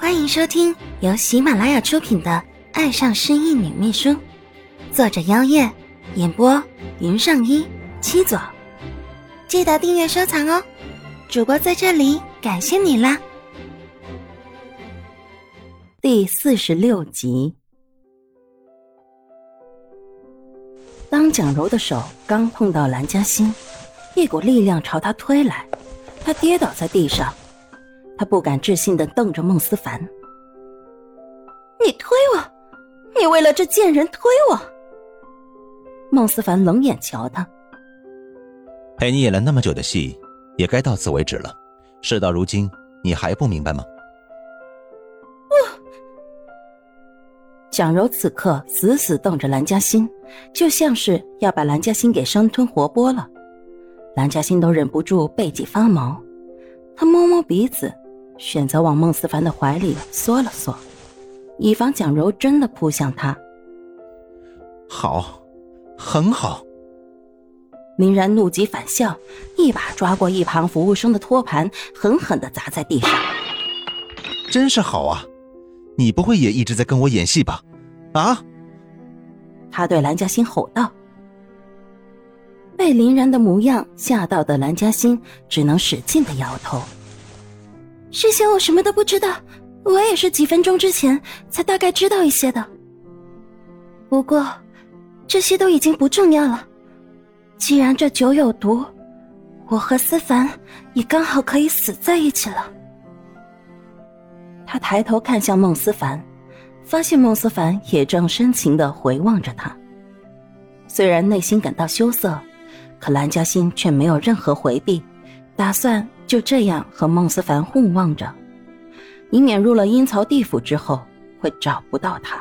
欢迎收听由喜马拉雅出品的《爱上失忆女秘书》，作者：妖夜，演播：云上一七左。记得订阅收藏哦！主播在这里感谢你啦！第四十六集，当蒋柔的手刚碰到蓝嘉欣，一股力量朝他推来，他跌倒在地上。他不敢置信的瞪着孟思凡：“你推我，你为了这贱人推我。”孟思凡冷眼瞧他：“陪你演了那么久的戏，也该到此为止了。事到如今，你还不明白吗？”不。蒋柔此刻死死瞪着蓝嘉欣，就像是要把蓝嘉欣给生吞活剥了。蓝嘉欣都忍不住背脊发毛，他摸摸鼻子。选择往孟思凡的怀里缩了缩，以防蒋柔真的扑向他。好，很好。林然怒极反笑，一把抓过一旁服务生的托盘，狠狠的砸在地上。真是好啊！你不会也一直在跟我演戏吧？啊！他对蓝嘉欣吼道。被林然的模样吓到的蓝嘉欣只能使劲的摇头。事先我什么都不知道，我也是几分钟之前才大概知道一些的。不过，这些都已经不重要了。既然这酒有毒，我和思凡也刚好可以死在一起了。他抬头看向孟思凡，发现孟思凡也正深情的回望着他。虽然内心感到羞涩，可蓝嘉欣却没有任何回避，打算。就这样和孟思凡互望着，以免入了阴曹地府之后会找不到他。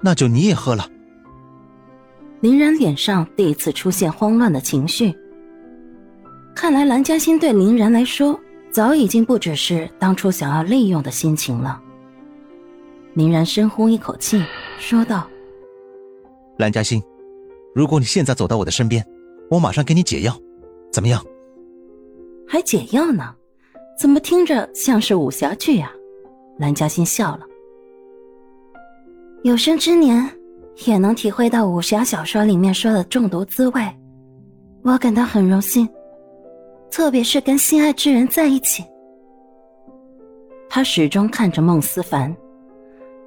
那就你也喝了。林然脸上第一次出现慌乱的情绪。看来蓝嘉欣对林然来说早已经不只是当初想要利用的心情了。林然深呼一口气，说道：“蓝嘉欣，如果你现在走到我的身边，我马上给你解药，怎么样？”还解药呢？怎么听着像是武侠剧啊？蓝嘉欣笑了。有生之年也能体会到武侠小说里面说的中毒滋味，我感到很荣幸。特别是跟心爱之人在一起。他始终看着孟思凡，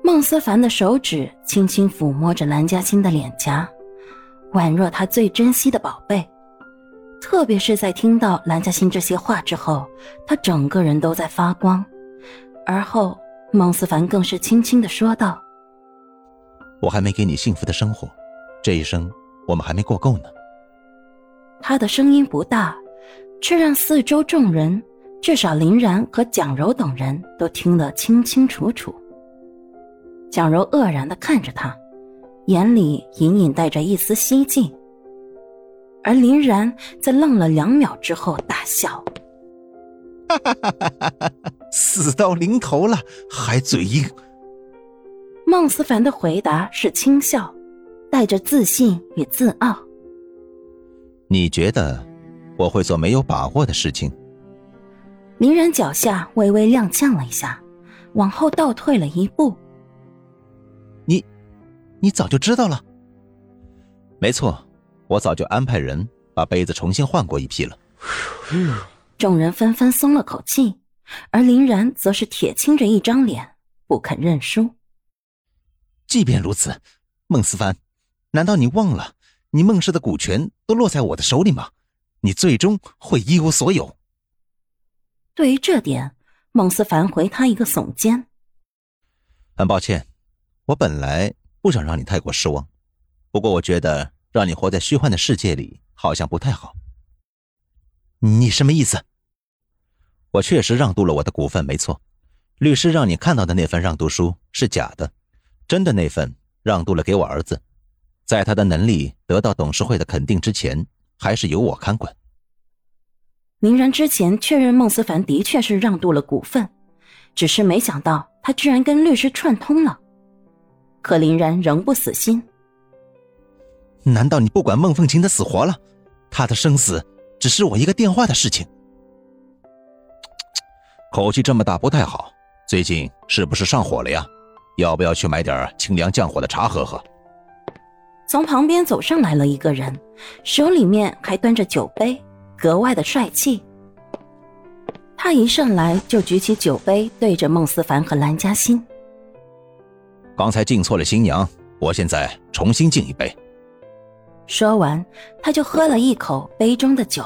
孟思凡的手指轻轻抚摸着蓝嘉欣的脸颊，宛若他最珍惜的宝贝。特别是在听到蓝嘉欣这些话之后，他整个人都在发光。而后，孟思凡更是轻轻的说道：“我还没给你幸福的生活，这一生我们还没过够呢。”他的声音不大，却让四周众人，至少林然和蒋柔等人都听得清清楚楚。蒋柔愕然的看着他，眼里隐隐带着一丝希冀。而林然在愣了两秒之后大笑：“哈哈哈哈哈！死到临头了还嘴硬。”孟思凡的回答是轻笑，带着自信与自傲。你觉得我会做没有把握的事情？林然脚下微微踉跄了一下，往后倒退了一步。你，你早就知道了？没错。我早就安排人把杯子重新换过一批了。众人纷纷松了口气，而林然则是铁青着一张脸，不肯认输。即便如此，孟思凡，难道你忘了你孟氏的股权都落在我的手里吗？你最终会一无所有。对于这点，孟思凡回他一个耸肩。很抱歉，我本来不想让你太过失望，不过我觉得。让你活在虚幻的世界里，好像不太好。你什么意思？我确实让渡了我的股份，没错。律师让你看到的那份让渡书是假的，真的那份让渡了给我儿子，在他的能力得到董事会的肯定之前，还是由我看管。林然之前确认孟思凡的确是让渡了股份，只是没想到他居然跟律师串通了。可林然仍不死心。难道你不管孟凤琴的死活了？她的生死只是我一个电话的事情。口气这么大不太好，最近是不是上火了呀？要不要去买点清凉降火的茶喝喝？从旁边走上来了一个人，手里面还端着酒杯，格外的帅气。他一上来就举起酒杯，对着孟思凡和蓝嘉欣。刚才敬错了新娘，我现在重新敬一杯。说完，他就喝了一口杯中的酒。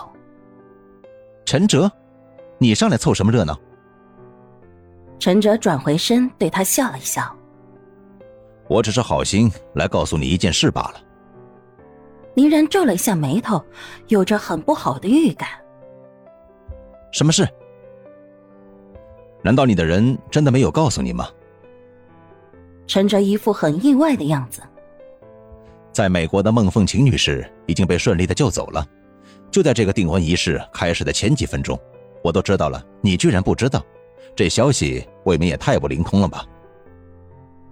陈哲，你上来凑什么热闹？陈哲转回身对他笑了一笑。我只是好心来告诉你一件事罢了。林然皱了一下眉头，有着很不好的预感。什么事？难道你的人真的没有告诉你吗？陈哲一副很意外的样子。在美国的孟凤琴女士已经被顺利的救走了，就在这个订婚仪式开始的前几分钟，我都知道了，你居然不知道，这消息未免也太不灵通了吧？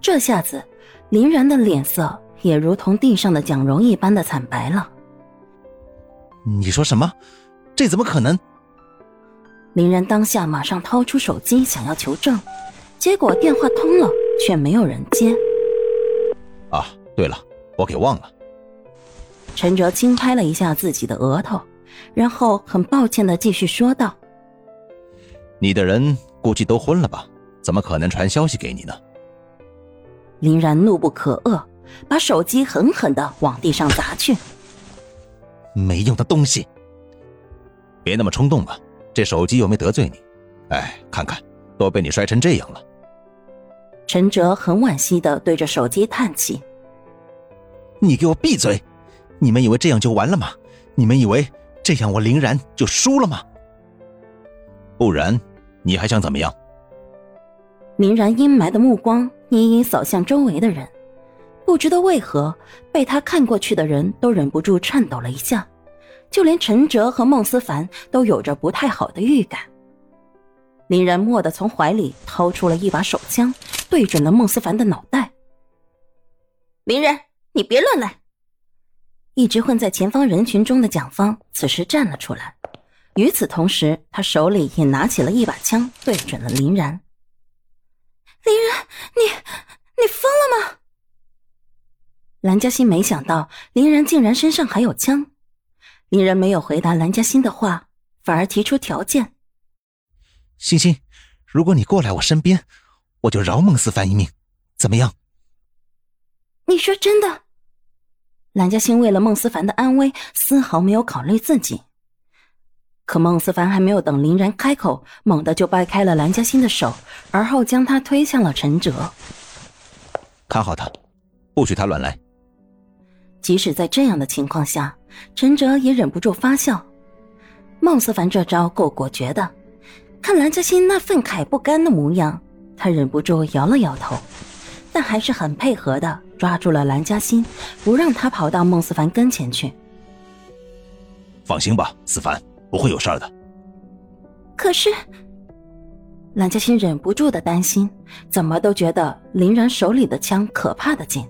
这下子。林然的脸色也如同地上的蒋蓉一般的惨白了。你说什么？这怎么可能？林然当下马上掏出手机想要求证，结果电话通了，却没有人接。啊，对了，我给忘了。陈哲轻拍了一下自己的额头，然后很抱歉的继续说道：“你的人估计都昏了吧？怎么可能传消息给你呢？”林然怒不可遏，把手机狠狠的往地上砸去。没用的东西！别那么冲动嘛，这手机又没得罪你。哎，看看，都被你摔成这样了。陈哲很惋惜的对着手机叹气：“你给我闭嘴！你们以为这样就完了吗？你们以为这样我林然就输了吗？不然，你还想怎么样？”林然阴霾的目光。隐隐扫向周围的人，不知道为何被他看过去的人都忍不住颤抖了一下，就连陈哲和孟思凡都有着不太好的预感。林然蓦地从怀里掏出了一把手枪，对准了孟思凡的脑袋。林然，你别乱来！一直混在前方人群中的蒋芳此时站了出来，与此同时，他手里也拿起了一把枪，对准了林然。林然，你你疯了吗？蓝嘉欣没想到林然竟然身上还有枪，林然没有回答蓝嘉欣的话，反而提出条件：“欣欣，如果你过来我身边，我就饶孟思凡一命，怎么样？”你说真的？蓝嘉欣为了孟思凡的安危，丝毫没有考虑自己。可孟思凡还没有等林然开口，猛地就掰开了蓝嘉欣的手，而后将他推向了陈哲。看好他，不许他乱来。即使在这样的情况下，陈哲也忍不住发笑。孟思凡这招够果决的，看蓝嘉欣那愤慨不甘的模样，他忍不住摇了摇头，但还是很配合的抓住了蓝嘉欣，不让他跑到孟思凡跟前去。放心吧，思凡。不会有事儿的。可是，蓝嘉欣忍不住的担心，怎么都觉得林然手里的枪可怕的紧，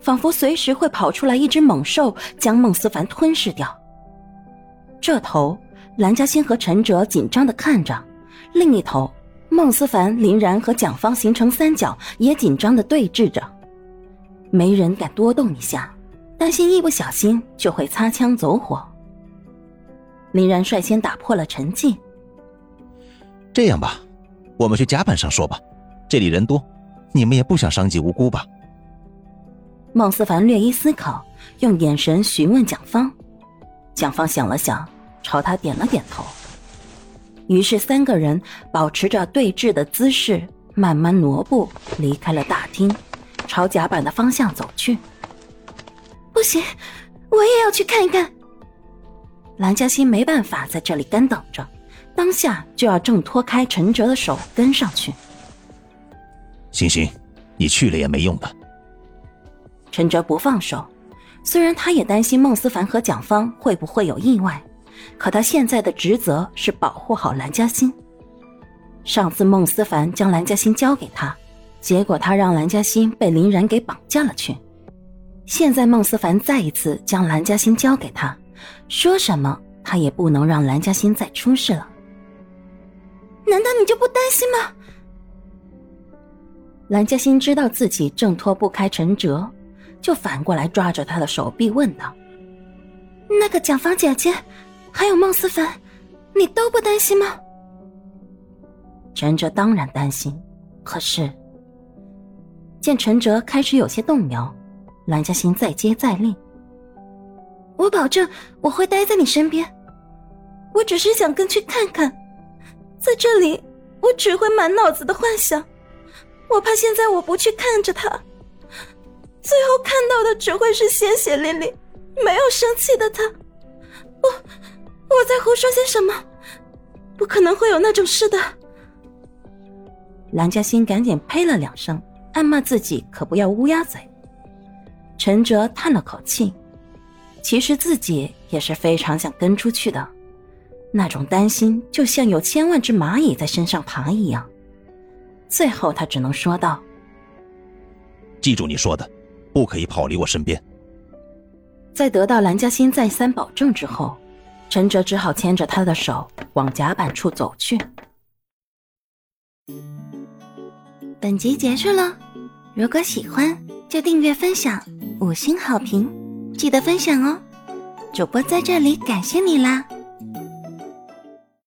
仿佛随时会跑出来一只猛兽将孟思凡吞噬掉。这头，蓝嘉欣和陈哲紧张的看着；另一头，孟思凡、林然和蒋方形成三角，也紧张的对峙着。没人敢多动一下，担心一不小心就会擦枪走火。林然率先打破了沉寂。这样吧，我们去甲板上说吧，这里人多，你们也不想伤及无辜吧？孟思凡略一思考，用眼神询问蒋方。蒋方想了想，朝他点了点头。于是三个人保持着对峙的姿势，慢慢挪步离开了大厅，朝甲板的方向走去。不行，我也要去看一看。蓝嘉欣没办法在这里干等着，当下就要挣脱开陈哲的手跟上去。欣欣，你去了也没用的。陈哲不放手，虽然他也担心孟思凡和蒋芳会不会有意外，可他现在的职责是保护好蓝嘉欣。上次孟思凡将蓝嘉欣交给他，结果他让蓝嘉欣被林然给绑架了去。现在孟思凡再一次将蓝嘉欣交给他。说什么，他也不能让蓝嘉欣再出事了。难道你就不担心吗？蓝嘉欣知道自己挣脱不开陈哲，就反过来抓着他的手臂问道：“那个蒋芳姐姐，还有孟思凡，你都不担心吗？”陈哲当然担心，可是见陈哲开始有些动摇，蓝嘉欣再接再厉：“我保证我会待在你身边，我只是想跟去看看，在这里我只会满脑子的幻想。”我怕现在我不去看着他，最后看到的只会是鲜血淋漓、没有生气的他。我我在胡说些什么？不可能会有那种事的。蓝嘉欣赶紧呸了两声，暗骂自己可不要乌鸦嘴。陈哲叹了口气，其实自己也是非常想跟出去的，那种担心就像有千万只蚂蚁在身上爬一样。最后，他只能说道：“记住你说的，不可以跑离我身边。”在得到蓝嘉欣再三保证之后，陈哲只好牵着他的手往甲板处走去。本集结束了，如果喜欢就订阅、分享、五星好评，记得分享哦！主播在这里感谢你啦！